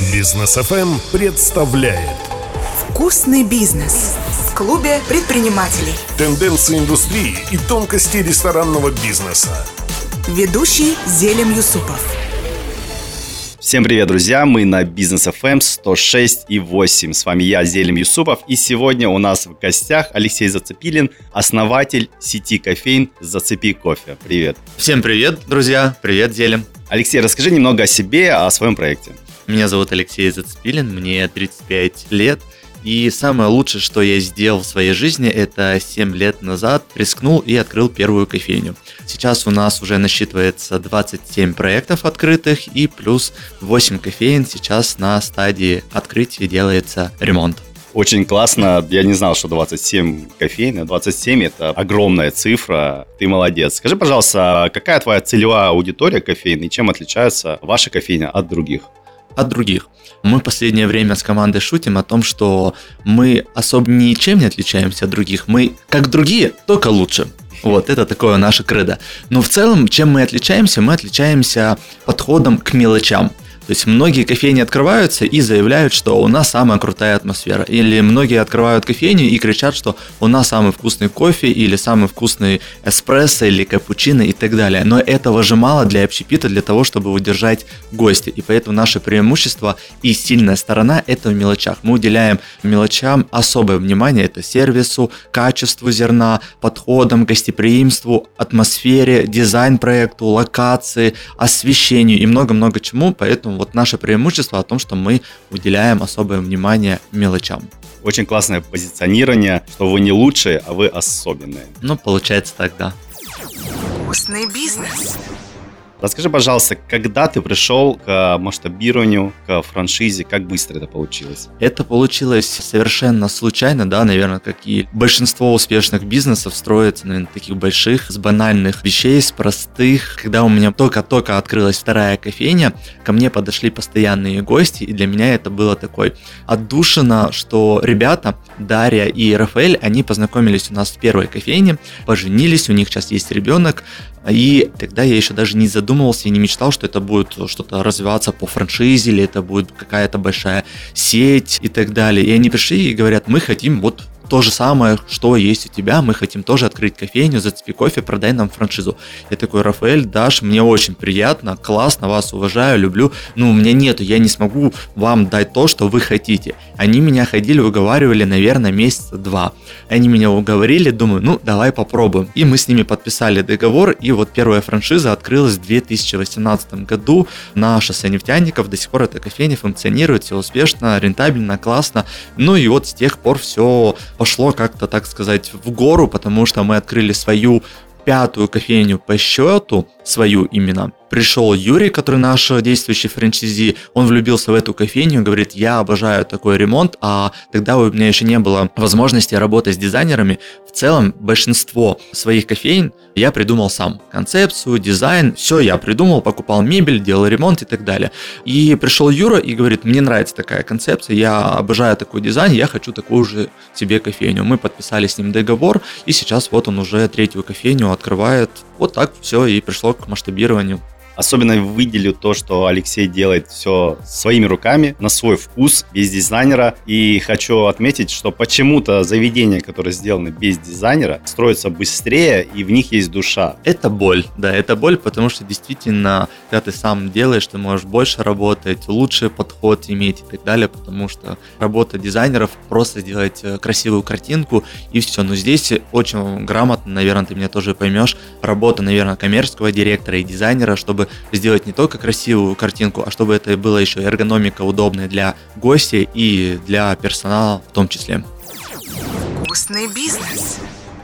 Бизнес ФМ представляет Вкусный бизнес в клубе предпринимателей. тенденции индустрии и тонкости ресторанного бизнеса. Ведущий Зелим Юсупов. Всем привет, друзья! Мы на Бизнес FM 106 и 8. С вами я, Зелим Юсупов. И сегодня у нас в гостях Алексей Зацепилин, основатель сети кофеин «Зацепи кофе». Привет! Всем привет, друзья! Привет, Зелим! Алексей, расскажи немного о себе, о своем проекте. Меня зовут Алексей Зацепилин, мне 35 лет. И самое лучшее, что я сделал в своей жизни, это 7 лет назад рискнул и открыл первую кофейню. Сейчас у нас уже насчитывается 27 проектов открытых и плюс 8 кофеин. Сейчас на стадии открытия делается ремонт. Очень классно. Я не знал, что 27 кофеин. 27 – это огромная цифра. Ты молодец. Скажи, пожалуйста, какая твоя целевая аудитория кофеин и чем отличается ваша кофейня от других? От других. Мы в последнее время с командой шутим о том, что мы особо ничем не отличаемся от других. Мы, как другие, только лучше. Вот, это такое наше кредо. Но в целом, чем мы отличаемся? Мы отличаемся подходом к мелочам. То есть многие кофейни открываются и заявляют, что у нас самая крутая атмосфера. Или многие открывают кофейню и кричат, что у нас самый вкусный кофе или самый вкусный эспрессо или капучино и так далее. Но этого же мало для общепита, для того, чтобы удержать гостя. И поэтому наше преимущество и сильная сторона – это в мелочах. Мы уделяем мелочам особое внимание. Это сервису, качеству зерна, подходам, гостеприимству, атмосфере, дизайн-проекту, локации, освещению и много-много чему. Поэтому вот наше преимущество о том, что мы уделяем особое внимание мелочам. Очень классное позиционирование, что вы не лучшие, а вы особенные. Ну, получается так, да. Вкусный бизнес. Расскажи, пожалуйста, когда ты пришел к масштабированию, к франшизе, как быстро это получилось? Это получилось совершенно случайно, да, наверное, как и большинство успешных бизнесов строится, наверное, таких больших, с банальных вещей, с простых. Когда у меня только-только открылась вторая кофейня, ко мне подошли постоянные гости, и для меня это было такой отдушина, что ребята, Дарья и Рафаэль, они познакомились у нас в первой кофейне, поженились, у них сейчас есть ребенок, и тогда я еще даже не задумывался и не мечтал, что это будет что-то развиваться по франшизе, или это будет какая-то большая сеть и так далее. И они пришли и говорят, мы хотим вот то же самое, что есть у тебя, мы хотим тоже открыть кофейню, зацепи кофе, продай нам франшизу. Я такой, Рафаэль, Даш, мне очень приятно, классно, вас уважаю, люблю, но у меня нету, я не смогу вам дать то, что вы хотите. Они меня ходили, уговаривали, наверное, месяца два. Они меня уговорили, думаю, ну, давай попробуем. И мы с ними подписали договор, и вот первая франшиза открылась в 2018 году на шоссе нефтяников. До сих пор эта кофейня функционирует, все успешно, рентабельно, классно. Ну и вот с тех пор все пошло как-то, так сказать, в гору, потому что мы открыли свою пятую кофейню по счету, свою именно, пришел Юрий, который наш действующий франчайзи, он влюбился в эту кофейню, говорит, я обожаю такой ремонт, а тогда у меня еще не было возможности работать с дизайнерами. В целом, большинство своих кофейн я придумал сам. Концепцию, дизайн, все я придумал, покупал мебель, делал ремонт и так далее. И пришел Юра и говорит, мне нравится такая концепция, я обожаю такой дизайн, я хочу такую же себе кофейню. Мы подписали с ним договор, и сейчас вот он уже третью кофейню открывает. Вот так все и пришло к масштабированию. Особенно выделю то, что Алексей делает все своими руками, на свой вкус, без дизайнера. И хочу отметить, что почему-то заведения, которые сделаны без дизайнера, строятся быстрее, и в них есть душа. Это боль, да, это боль, потому что действительно, когда ты сам делаешь, ты можешь больше работать, лучший подход иметь и так далее, потому что работа дизайнеров просто сделать э, красивую картинку и все. Но здесь очень грамотно, наверное, ты меня тоже поймешь, работа, наверное, коммерческого директора и дизайнера, чтобы сделать не только красивую картинку, а чтобы это было еще эргономика удобная для гостей и для персонала в том числе. Вкусный бизнес.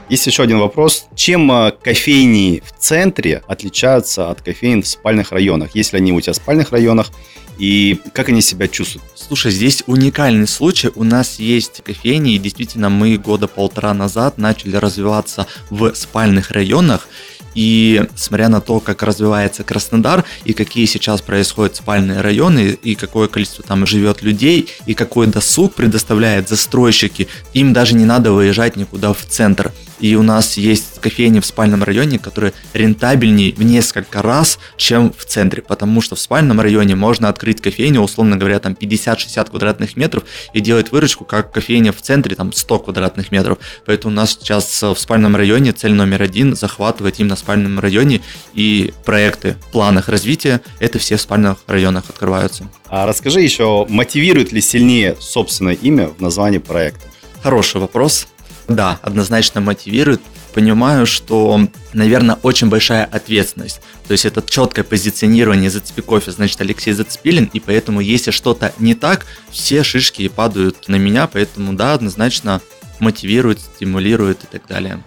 Есть еще один вопрос. Чем э, кофейни в центре отличаются от кофеин в спальных районах? Если они у тебя в спальных районах, и как они себя чувствуют? Слушай, здесь уникальный случай. У нас есть кофейни, и действительно мы года полтора назад начали развиваться в спальных районах. И смотря на то, как развивается Краснодар, и какие сейчас происходят спальные районы, и какое количество там живет людей, и какой досуг предоставляет застройщики, им даже не надо выезжать никуда в центр. И у нас есть кофейни в спальном районе, которые рентабельнее в несколько раз, чем в центре. Потому что в спальном районе можно открыть кофейню, условно говоря, там 50-60 квадратных метров и делать выручку, как кофейня в центре, там 100 квадратных метров. Поэтому у нас сейчас в спальном районе цель номер один захватывать именно в спальном районе и проекты в планах развития, это все в спальных районах открываются. А расскажи еще, мотивирует ли сильнее собственное имя в названии проекта? Хороший вопрос. Да, однозначно мотивирует. Понимаю, что, наверное, очень большая ответственность. То есть это четкое позиционирование «Зацепи кофе», значит, Алексей Зацепилин, и поэтому, если что-то не так, все шишки падают на меня, поэтому, да, однозначно мотивирует, стимулирует и так далее.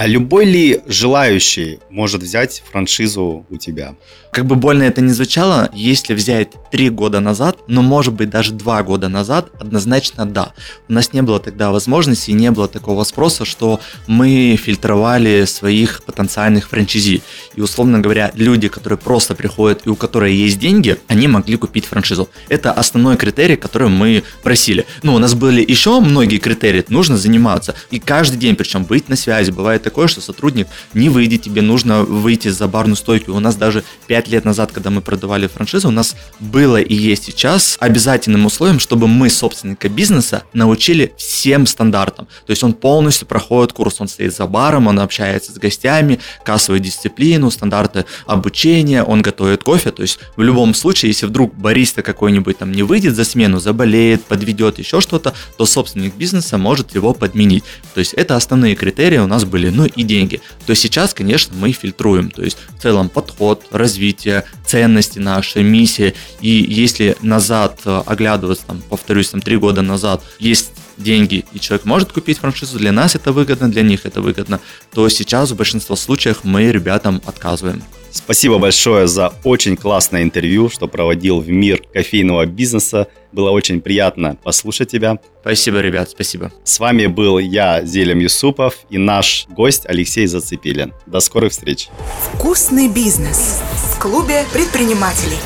А любой ли желающий может взять франшизу у тебя? Как бы больно это ни звучало, если взять три года назад, но может быть даже два года назад, однозначно да. У нас не было тогда возможности, не было такого спроса, что мы фильтровали своих потенциальных франчизи. И условно говоря, люди, которые просто приходят и у которых есть деньги, они могли купить франшизу. Это основной критерий, который мы просили. Ну, у нас были еще многие критерии, нужно заниматься. И каждый день, причем быть на связи. Бывает такое, что сотрудник не выйдет, тебе нужно выйти за барную стойку. У нас даже 5 лет назад, когда мы продавали франшизу, у нас было и есть сейчас обязательным условием, чтобы мы собственника бизнеса научили всем стандартам. То есть он полностью проходит курс, он стоит за баром, он общается с гостями, кассовую дисциплину, стандарты обучения, он готовит кофе. То есть в любом случае, если вдруг бариста какой-нибудь там не выйдет за смену, заболеет, подведет еще что-то, то собственник бизнеса может его подменить. То есть это основные критерии у нас были ну и деньги. То сейчас, конечно, мы фильтруем, то есть в целом подход, развитие, ценности наши, миссия. И если назад э, оглядываться, там, повторюсь, там три года назад, есть деньги, и человек может купить франшизу, для нас это выгодно, для них это выгодно, то сейчас в большинстве случаев мы ребятам отказываем. Спасибо большое за очень классное интервью, что проводил в мир кофейного бизнеса. Было очень приятно послушать тебя. Спасибо, ребят, спасибо. С вами был я, Зелем Юсупов, и наш гость Алексей Зацепилин. До скорых встреч. Вкусный бизнес в клубе предпринимателей.